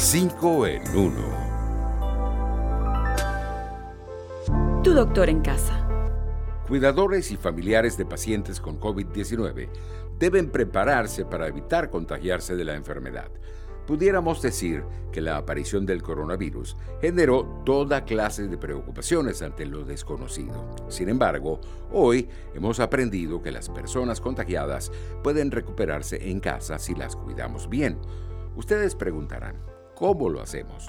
5 en 1. Tu doctor en casa. Cuidadores y familiares de pacientes con COVID-19 deben prepararse para evitar contagiarse de la enfermedad. Pudiéramos decir que la aparición del coronavirus generó toda clase de preocupaciones ante lo desconocido. Sin embargo, hoy hemos aprendido que las personas contagiadas pueden recuperarse en casa si las cuidamos bien. Ustedes preguntarán, ¿cómo lo hacemos?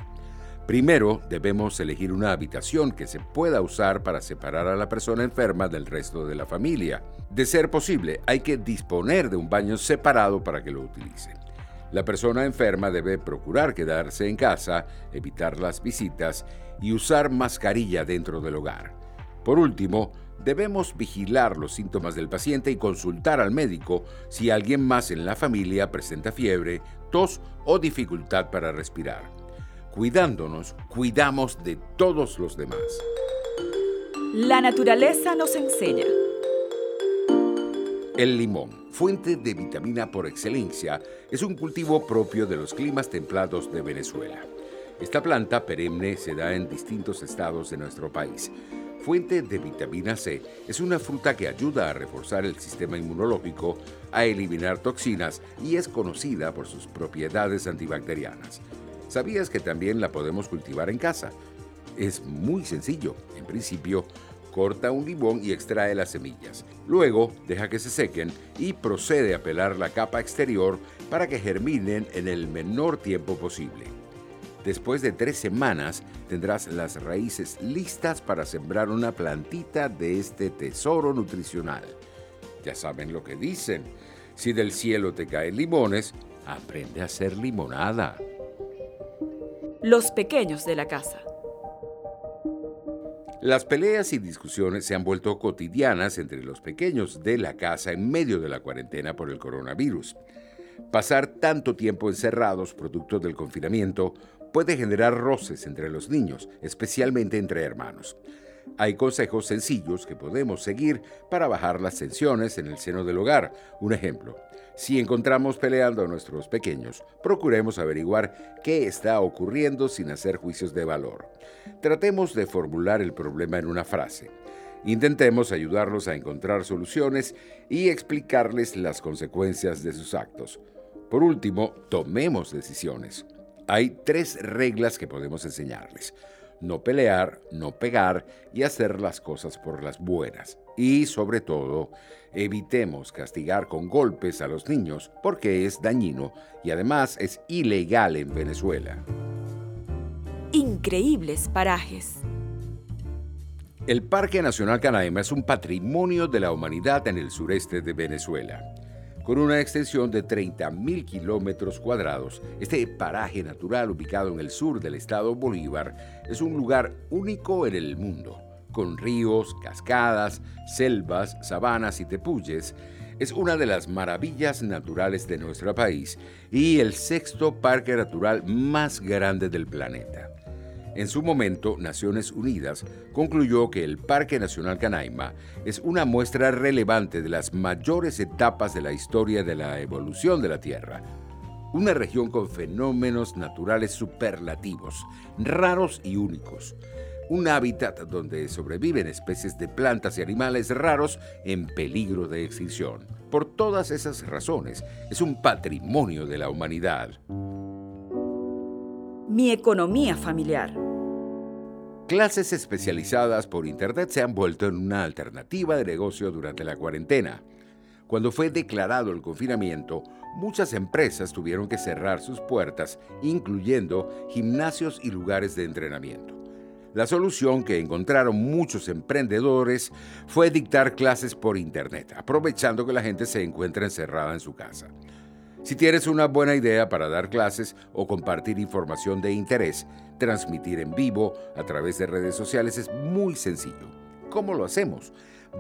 Primero, debemos elegir una habitación que se pueda usar para separar a la persona enferma del resto de la familia. De ser posible, hay que disponer de un baño separado para que lo utilicen. La persona enferma debe procurar quedarse en casa, evitar las visitas y usar mascarilla dentro del hogar. Por último, debemos vigilar los síntomas del paciente y consultar al médico si alguien más en la familia presenta fiebre, tos o dificultad para respirar. Cuidándonos, cuidamos de todos los demás. La naturaleza nos enseña. El limón, fuente de vitamina por excelencia, es un cultivo propio de los climas templados de Venezuela. Esta planta perenne se da en distintos estados de nuestro país. Fuente de vitamina C, es una fruta que ayuda a reforzar el sistema inmunológico, a eliminar toxinas y es conocida por sus propiedades antibacterianas. ¿Sabías que también la podemos cultivar en casa? Es muy sencillo. En principio, corta un limón y extrae las semillas. Luego, deja que se sequen y procede a pelar la capa exterior para que germinen en el menor tiempo posible. Después de tres semanas tendrás las raíces listas para sembrar una plantita de este tesoro nutricional. Ya saben lo que dicen. Si del cielo te caen limones, aprende a hacer limonada los pequeños de la casa. Las peleas y discusiones se han vuelto cotidianas entre los pequeños de la casa en medio de la cuarentena por el coronavirus. Pasar tanto tiempo encerrados producto del confinamiento puede generar roces entre los niños, especialmente entre hermanos. Hay consejos sencillos que podemos seguir para bajar las tensiones en el seno del hogar. Un ejemplo, si encontramos peleando a nuestros pequeños, procuremos averiguar qué está ocurriendo sin hacer juicios de valor. Tratemos de formular el problema en una frase. Intentemos ayudarlos a encontrar soluciones y explicarles las consecuencias de sus actos. Por último, tomemos decisiones. Hay tres reglas que podemos enseñarles no pelear, no pegar y hacer las cosas por las buenas. Y sobre todo, evitemos castigar con golpes a los niños porque es dañino y además es ilegal en Venezuela. Increíbles parajes. El Parque Nacional Canaima es un patrimonio de la humanidad en el sureste de Venezuela. Con una extensión de 30.000 kilómetros cuadrados, este paraje natural ubicado en el sur del estado Bolívar es un lugar único en el mundo, con ríos, cascadas, selvas, sabanas y tepuyes. Es una de las maravillas naturales de nuestro país y el sexto parque natural más grande del planeta. En su momento, Naciones Unidas concluyó que el Parque Nacional Canaima es una muestra relevante de las mayores etapas de la historia de la evolución de la Tierra. Una región con fenómenos naturales superlativos, raros y únicos. Un hábitat donde sobreviven especies de plantas y animales raros en peligro de extinción. Por todas esas razones, es un patrimonio de la humanidad. Mi economía familiar. Clases especializadas por Internet se han vuelto en una alternativa de negocio durante la cuarentena. Cuando fue declarado el confinamiento, muchas empresas tuvieron que cerrar sus puertas, incluyendo gimnasios y lugares de entrenamiento. La solución que encontraron muchos emprendedores fue dictar clases por Internet, aprovechando que la gente se encuentra encerrada en su casa. Si tienes una buena idea para dar clases o compartir información de interés, transmitir en vivo a través de redes sociales es muy sencillo. ¿Cómo lo hacemos?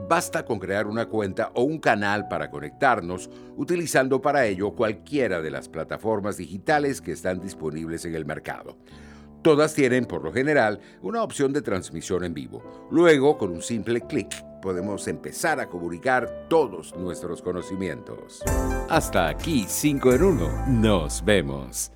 Basta con crear una cuenta o un canal para conectarnos, utilizando para ello cualquiera de las plataformas digitales que están disponibles en el mercado. Todas tienen, por lo general, una opción de transmisión en vivo. Luego, con un simple clic, podemos empezar a comunicar todos nuestros conocimientos. Hasta aquí 5 en 1. Nos vemos.